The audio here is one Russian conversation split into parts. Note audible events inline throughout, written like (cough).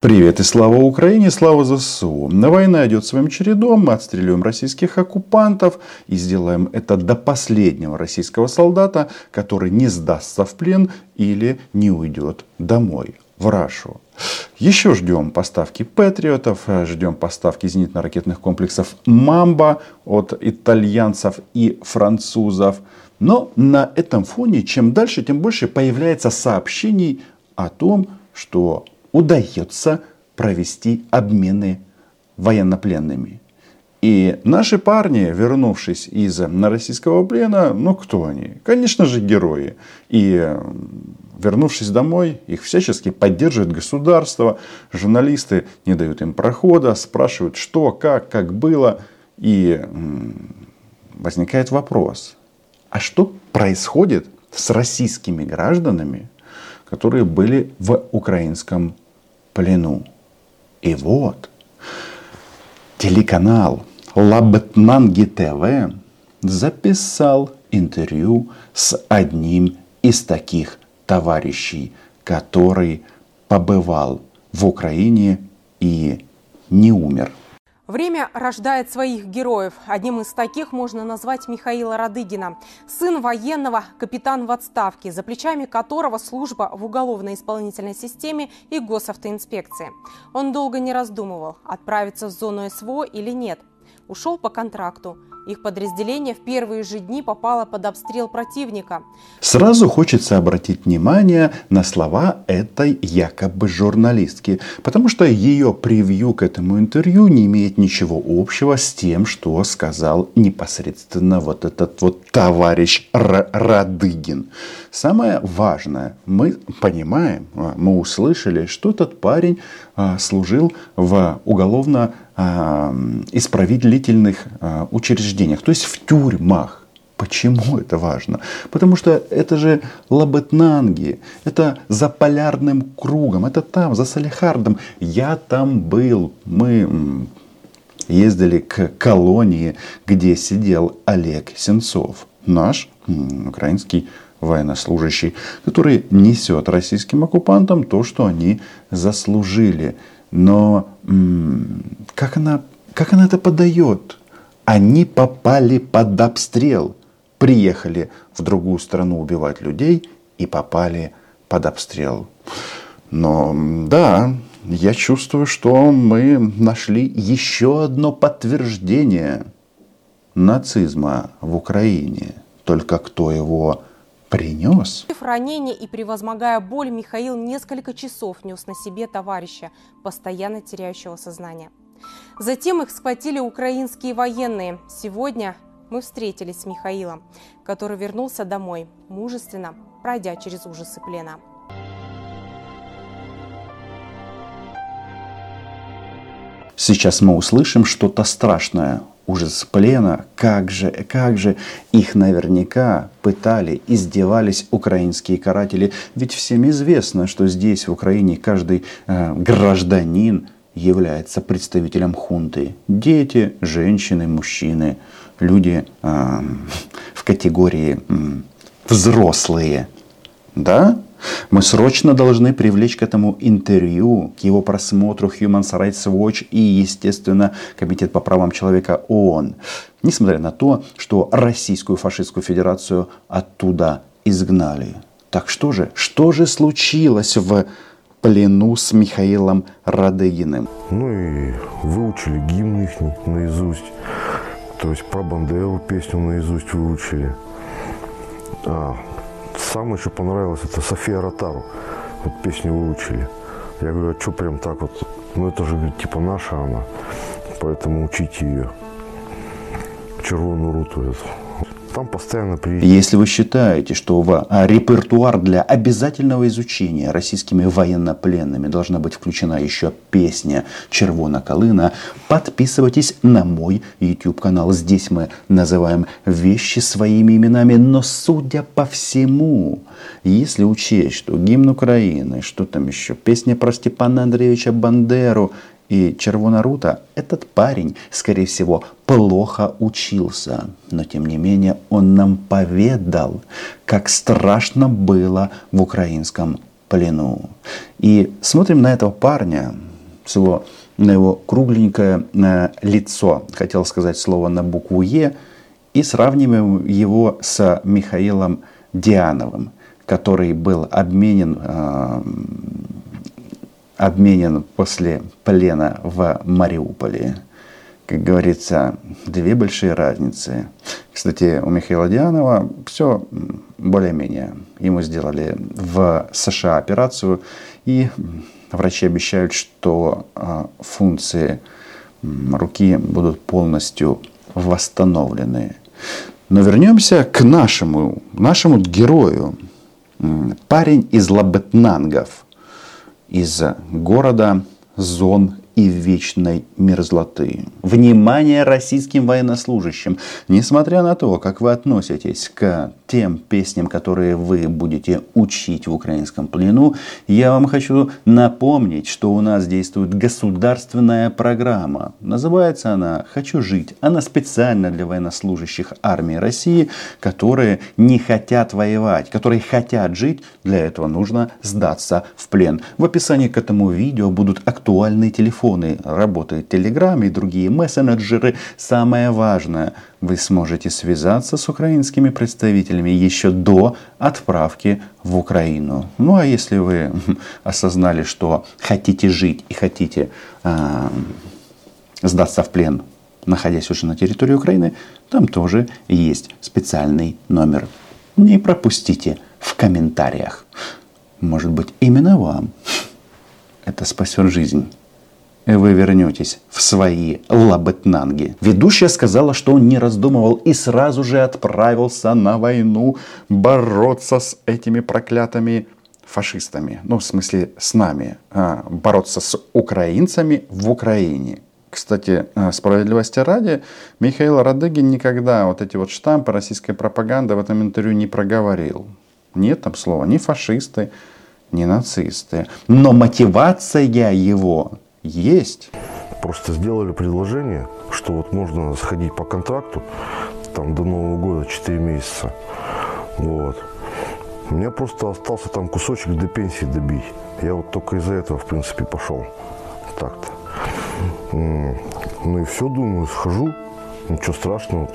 Привет и слава Украине, слава ЗСУ. Война идет своим чередом, мы отстреливаем российских оккупантов и сделаем это до последнего российского солдата, который не сдастся в плен или не уйдет домой, в Рашу. Еще ждем поставки патриотов, ждем поставки зенитно-ракетных комплексов «Мамба» от итальянцев и французов. Но на этом фоне, чем дальше, тем больше появляется сообщений о том, что удается провести обмены военнопленными. И наши парни, вернувшись из российского плена, ну кто они? Конечно же герои. И вернувшись домой, их всячески поддерживает государство. Журналисты не дают им прохода, спрашивают, что, как, как было. И возникает вопрос, а что происходит с российскими гражданами, которые были в украинском плену. И вот телеканал Лабетнанги ТВ записал интервью с одним из таких товарищей, который побывал в Украине и не умер. Время рождает своих героев. Одним из таких можно назвать Михаила Радыгина. Сын военного, капитан в отставке, за плечами которого служба в уголовно-исполнительной системе и госавтоинспекции. Он долго не раздумывал, отправиться в зону СВО или нет. Ушел по контракту – их подразделение в первые же дни попало под обстрел противника. Сразу хочется обратить внимание на слова этой якобы журналистки, потому что ее превью к этому интервью не имеет ничего общего с тем, что сказал непосредственно вот этот вот товарищ Р Радыгин. Самое важное, мы понимаем, мы услышали, что этот парень а, служил в уголовно исправительных а, учреждениях, то есть в тюрьмах. Почему это важно? Потому что это же Лабетнанги, это за полярным кругом, это там, за Салихардом. Я там был, мы ездили к колонии, где сидел Олег Сенцов, наш украинский военнослужащий, который несет российским оккупантам то, что они заслужили. Но как она, как она это подает? Они попали под обстрел. Приехали в другую страну убивать людей и попали под обстрел. Но да, я чувствую, что мы нашли еще одно подтверждение нацизма в Украине. Только кто его принес. Ранение и превозмогая боль, Михаил несколько часов нес на себе товарища, постоянно теряющего сознание. Затем их схватили украинские военные. Сегодня мы встретились с Михаилом, который вернулся домой, мужественно пройдя через ужасы плена. Сейчас мы услышим что-то страшное ужас плена, как же, как же их наверняка пытали, издевались украинские каратели. Ведь всем известно, что здесь, в Украине, каждый э, гражданин является представителем хунты. Дети, женщины, мужчины, люди э, (laughs) в категории э, взрослые. Да? Мы срочно должны привлечь к этому интервью, к его просмотру Human Rights Watch и, естественно, Комитет по правам человека ООН. Несмотря на то, что Российскую фашистскую федерацию оттуда изгнали. Так что же, что же случилось в плену с Михаилом Радыгиным? Ну и выучили гимн их наизусть. То есть про Бандеру песню наизусть выучили. А, Самое еще понравилось, это София Ротару. Вот песню выучили. Я говорю, а что прям так вот? Ну это же, типа наша она, поэтому учите ее. Червоную руту эту. Там постоянно приезжают. Если вы считаете, что в а, репертуар для обязательного изучения российскими военнопленными должна быть включена еще песня «Червона Колына», подписывайтесь на мой YouTube канал. Здесь мы называем вещи своими именами, но судя по всему, если учесть, что гимн Украины, что там еще, песня про Степана Андреевича Бандеру – и Червонарута, этот парень, скорее всего, плохо учился. Но тем не менее он нам поведал, как страшно было в украинском плену. И смотрим на этого парня, всего на его кругленькое э, лицо, хотел сказать слово на букву Е, и сравниваем его с Михаилом Диановым, который был обменен, э, обменен после плена в Мариуполе. Как говорится, две большие разницы. Кстати, у Михаила Дианова все более-менее. Ему сделали в США операцию, и врачи обещают, что э, функции руки будут полностью восстановлены. Но вернемся к нашему, нашему герою. Парень из Лабетнангов, из города Зон и вечной мерзлоты. Внимание российским военнослужащим! Несмотря на то, как вы относитесь к тем песням, которые вы будете учить в украинском плену, я вам хочу напомнить, что у нас действует государственная программа. Называется она «Хочу жить». Она специально для военнослужащих армии России, которые не хотят воевать, которые хотят жить. Для этого нужно сдаться в плен. В описании к этому видео будут актуальные телефоны работает Telegram и другие мессенджеры. Самое важное, вы сможете связаться с украинскими представителями еще до отправки в Украину. Ну а если вы (laughs) осознали, что хотите жить и хотите э, сдаться в плен, находясь уже на территории Украины, там тоже есть специальный номер. Не пропустите в комментариях. Может быть, именно вам (laughs) это спасет жизнь вы вернетесь в свои лабетнанги. Ведущая сказала, что он не раздумывал и сразу же отправился на войну бороться с этими проклятыми фашистами. Ну, в смысле, с нами. А, бороться с украинцами в Украине. Кстати, а, справедливости ради, Михаил Радыгин никогда вот эти вот штампы российской пропаганды в этом интервью не проговорил. Нет там слова ни фашисты, ни нацисты. Но мотивация его есть. Просто сделали предложение, что вот можно сходить по контракту там до Нового года 4 месяца. Вот. У меня просто остался там кусочек до пенсии добить. Я вот только из-за этого, в принципе, пошел. Так-то. Ну и все, думаю, схожу. Ничего страшного.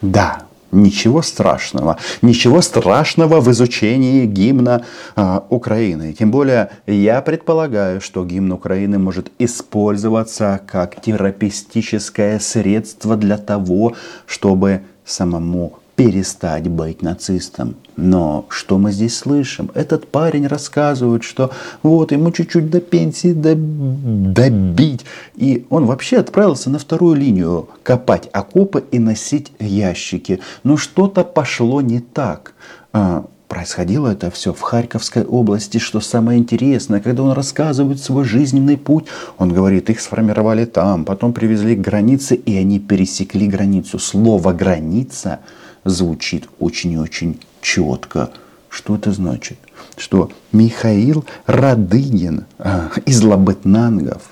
Да, Ничего страшного. Ничего страшного в изучении гимна э, Украины. Тем более я предполагаю, что гимн Украины может использоваться как терапевтическое средство для того, чтобы самому перестать быть нацистом. Но что мы здесь слышим? Этот парень рассказывает, что вот ему чуть-чуть до пенсии добить. И он вообще отправился на вторую линию копать окопы и носить ящики. Но что-то пошло не так. А, происходило это все в Харьковской области, что самое интересное, когда он рассказывает свой жизненный путь, он говорит, их сформировали там, потом привезли к границе, и они пересекли границу. Слово «граница» звучит очень и очень четко. Что это значит? Что Михаил Радыгин а, из Лабытнангов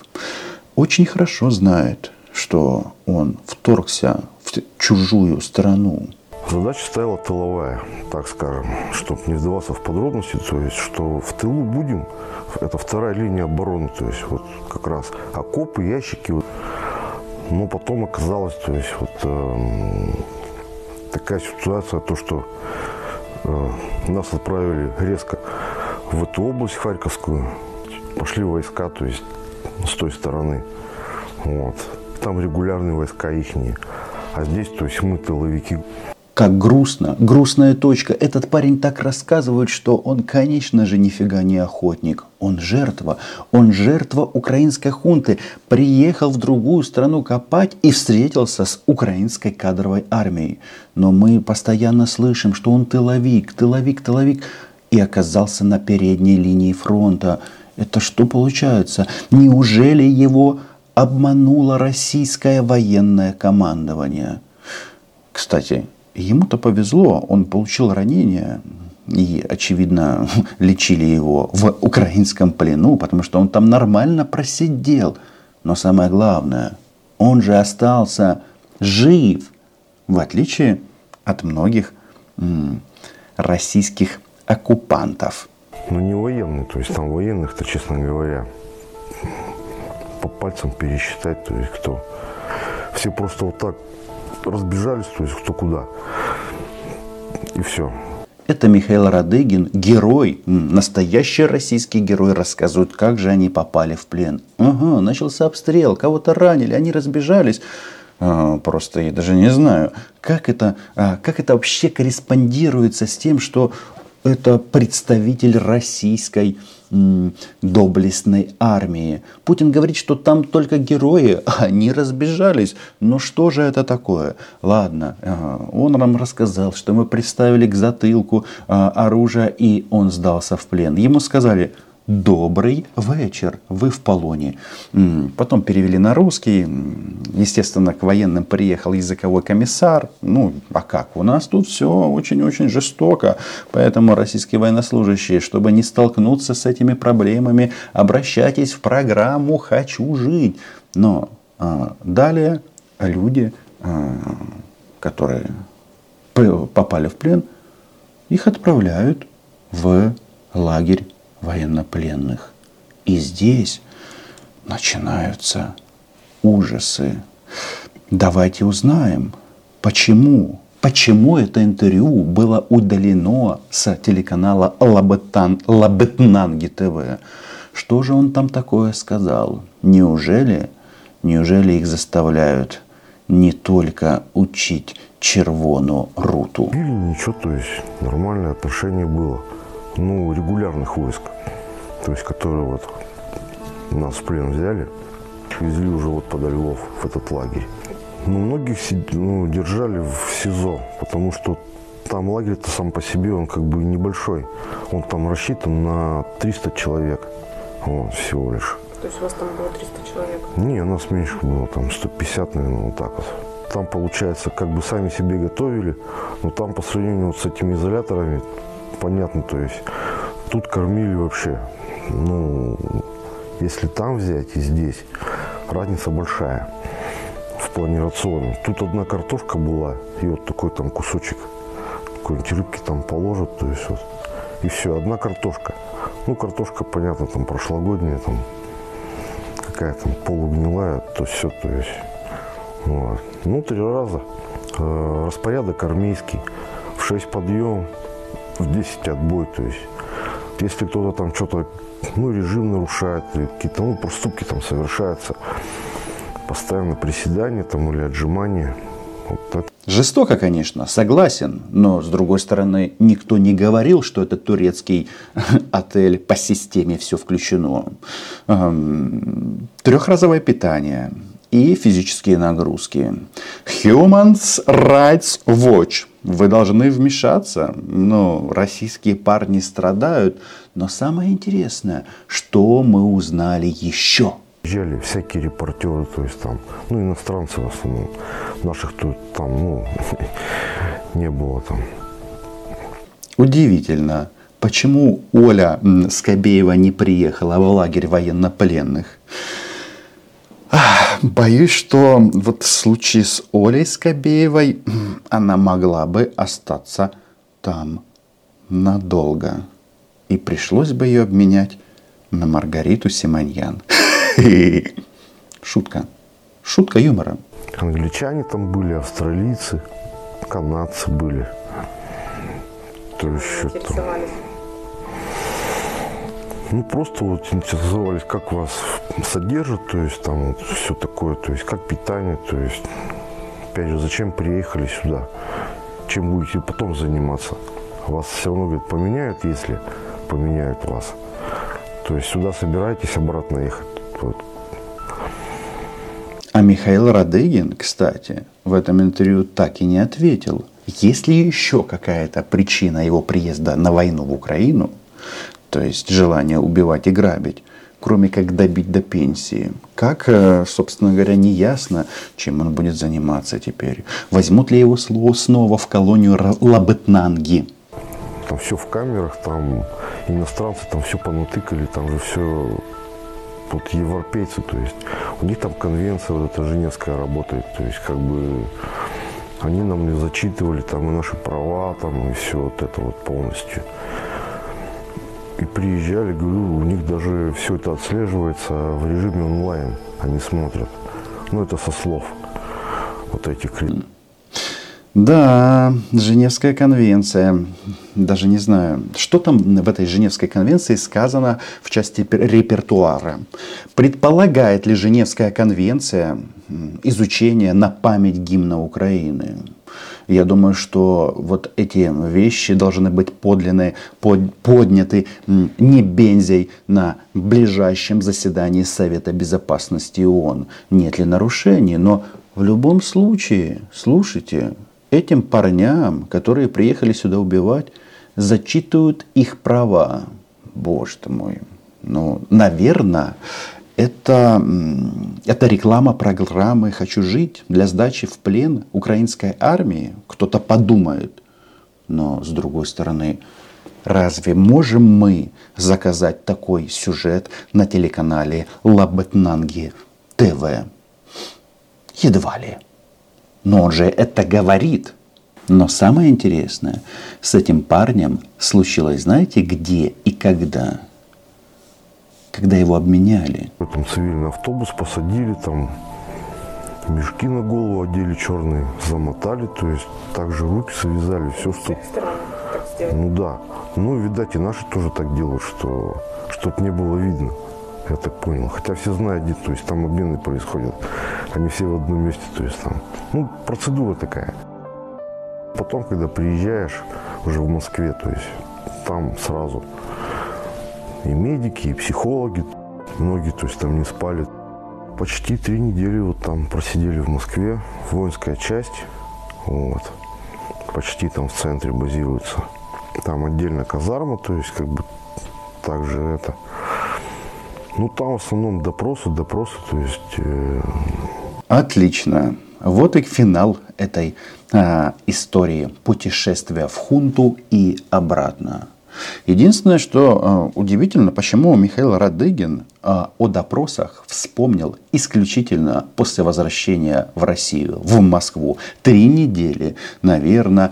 очень хорошо знает, что он вторгся в чужую страну. Задача стояла тыловая, так скажем, чтобы не вдаваться в подробности, то есть, что в тылу будем, это вторая линия обороны, то есть, вот как раз окопы, ящики. Но потом оказалось, то есть, вот э, такая ситуация, то, что э, нас отправили резко в эту область Харьковскую, пошли войска, то есть с той стороны. Вот. Там регулярные войска ихние. А здесь, то есть мы тыловики. Как грустно, грустная точка. Этот парень так рассказывает, что он, конечно же, нифига не охотник. Он жертва. Он жертва украинской хунты. Приехал в другую страну копать и встретился с украинской кадровой армией. Но мы постоянно слышим, что он тыловик, тыловик, тыловик. И оказался на передней линии фронта. Это что получается? Неужели его обмануло российское военное командование? Кстати, Ему-то повезло, он получил ранение, и, очевидно, (laughs) лечили его в украинском плену, потому что он там нормально просидел. Но самое главное, он же остался жив, в отличие от многих российских оккупантов. Ну, не военный, то есть там военных-то, честно говоря, по пальцем пересчитать, то есть кто. Все просто вот так разбежались, то есть кто куда. И все. Это Михаил Радыгин, герой, настоящий российский герой, рассказывает, как же они попали в плен. Ага, начался обстрел, кого-то ранили, они разбежались. А, просто я даже не знаю, как это, а, как это вообще корреспондируется с тем, что это представитель российской доблестной армии. Путин говорит, что там только герои, (laughs) а они разбежались. Но что же это такое? Ладно, он нам рассказал, что мы приставили к затылку а, оружие, и он сдался в плен. Ему сказали, добрый вечер, вы в полоне. Потом перевели на русский. Естественно, к военным приехал языковой комиссар. Ну, а как? У нас тут все очень-очень жестоко. Поэтому российские военнослужащие, чтобы не столкнуться с этими проблемами, обращайтесь в программу «Хочу жить». Но а, далее люди, а, которые попали в плен, их отправляют в лагерь военнопленных. И здесь начинаются ужасы. Давайте узнаем, почему, почему это интервью было удалено с телеканала Лабытнан, Лабытнанги ТВ. Что же он там такое сказал? Неужели, неужели их заставляют не только учить червону руту? Или ничего, то есть нормальное отношение было ну, регулярных войск, то есть которые вот нас в плен взяли, везли уже вот под Львов в этот лагерь. Ну, многих ну, держали в СИЗО, потому что там лагерь-то сам по себе, он как бы небольшой. Он там рассчитан на 300 человек вот, всего лишь. То есть у вас там было 300 человек? Не, у нас меньше было, там 150, наверное, вот так вот. Там, получается, как бы сами себе готовили, но там по сравнению вот с этими изоляторами, понятно, то есть тут кормили вообще, ну, если там взять и здесь, разница большая в плане рациона. Тут одна картошка была, и вот такой там кусочек, какой-нибудь рыбки там положат, то есть вот, и все, одна картошка. Ну, картошка, понятно, там прошлогодняя, там какая там полугнилая, то все, то есть, вот. Ну, три раза. Э, распорядок армейский. В 6 подъем, в 10 отбой. То есть, если кто-то там что-то, ну, режим нарушает, какие-то, ну, проступки там совершаются, постоянно приседания там или отжимания. Вот это. Жестоко, конечно, согласен, но с другой стороны, никто не говорил, что это турецкий (laughs) отель по системе все включено. Эм, трехразовое питание и физические нагрузки. Human Rights Watch вы должны вмешаться. Ну, российские парни страдают. Но самое интересное, что мы узнали еще? Приезжали всякие репортеры, то есть там, ну, иностранцы в основном. Наших тут там, ну, (laughs) не было там. Удивительно, почему Оля Скобеева не приехала в лагерь военнопленных? Боюсь, что вот в случае с Олей Скобеевой она могла бы остаться там надолго. И пришлось бы ее обменять на Маргариту Симоньян. (laughs) Шутка. Шутка юмора. Англичане там были, австралийцы, канадцы были. То еще там. Ну, просто вот интересовались, как вас содержат, то есть там вот все такое, то есть как питание, то есть, опять же, зачем приехали сюда, чем будете потом заниматься. Вас все равно, говорит, поменяют, если поменяют вас. То есть сюда собираетесь обратно ехать. Вот. А Михаил Радыгин, кстати, в этом интервью так и не ответил. Есть ли еще какая-то причина его приезда на войну в Украину, то есть желание убивать и грабить, кроме как добить до пенсии. Как, э, собственно говоря, не ясно, чем он будет заниматься теперь. Возьмут ли его слово снова в колонию Лабетнанги? Там все в камерах, там иностранцы там все понатыкали, там же все вот европейцы, то есть у них там конвенция вот эта Женевская работает, то есть как бы они нам не зачитывали там и наши права, там и все вот это вот полностью. И приезжали, говорю, у них даже все это отслеживается в режиме онлайн. они смотрят. Ну, это со слов вот этих критиков. Да, Женевская конвенция. Даже не знаю, что там в этой Женевской конвенции сказано в части репертуара. Предполагает ли Женевская конвенция изучение на память гимна Украины? Я думаю, что вот эти вещи должны быть подлинны, под, подняты не бензей на ближайшем заседании Совета Безопасности ООН. Нет ли нарушений, но в любом случае, слушайте, этим парням, которые приехали сюда убивать, зачитывают их права. Боже ты мой. Ну, наверное, это, это реклама программы «Хочу жить» для сдачи в плен украинской армии. Кто-то подумает. Но, с другой стороны, разве можем мы заказать такой сюжет на телеканале Лабетнанги ТВ? Едва ли. Но он же это говорит. Но самое интересное, с этим парнем случилось, знаете, где и когда? Когда его обменяли. Там цивильный автобус посадили, там мешки на голову одели черные, замотали, то есть также руки завязали, все, что... Ну да. Ну, видать, и наши тоже так делают, что чтоб не было видно. Я так понял. Хотя все знают, где, то есть там обмены происходят. Они все в одном месте, то есть там. Ну, процедура такая. Потом, когда приезжаешь уже в Москве, то есть там сразу и медики, и психологи, многие, то есть там не спали. Почти три недели вот там просидели в Москве, воинская часть, вот, почти там в центре базируется. Там отдельно казарма, то есть как бы также это. Ну там в основном допросы, допросы, то есть. Э... Отлично. Вот и финал этой а, истории путешествия в хунту и обратно. Единственное, что э, удивительно, почему Михаил Радыгин э, о допросах вспомнил исключительно после возвращения в Россию, в Москву. Три недели, наверное,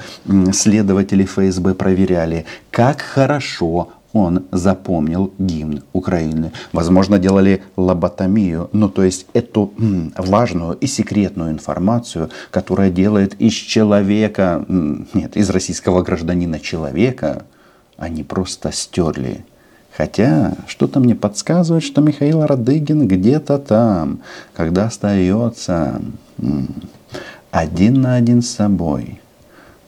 следователи ФСБ проверяли, как хорошо он запомнил гимн Украины. Возможно, делали лоботомию, ну то есть эту м, важную и секретную информацию, которая делает из человека, нет, из российского гражданина человека, они просто стерли. Хотя что-то мне подсказывает, что Михаил Радыгин где-то там, когда остается один на один с собой,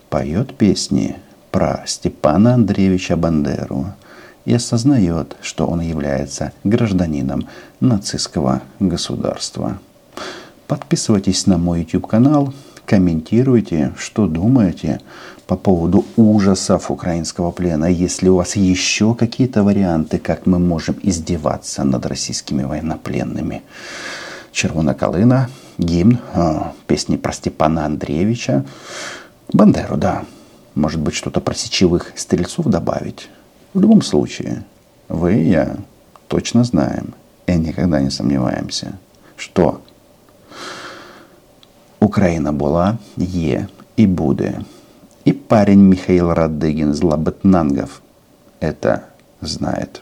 поет песни про Степана Андреевича Бандеру и осознает, что он является гражданином нацистского государства. Подписывайтесь на мой YouTube канал, комментируйте, что думаете по поводу ужасов украинского плена. Если у вас еще какие-то варианты, как мы можем издеваться над российскими военнопленными. Червона Калина, гимн, а, песни про Степана Андреевича, Бандеру, да. Может быть, что-то про сечевых стрельцов добавить. В любом случае, вы и я точно знаем и никогда не сомневаемся, что Украина была, є и будет. И парень Михаил Радыгин из Лабытнангов это знает.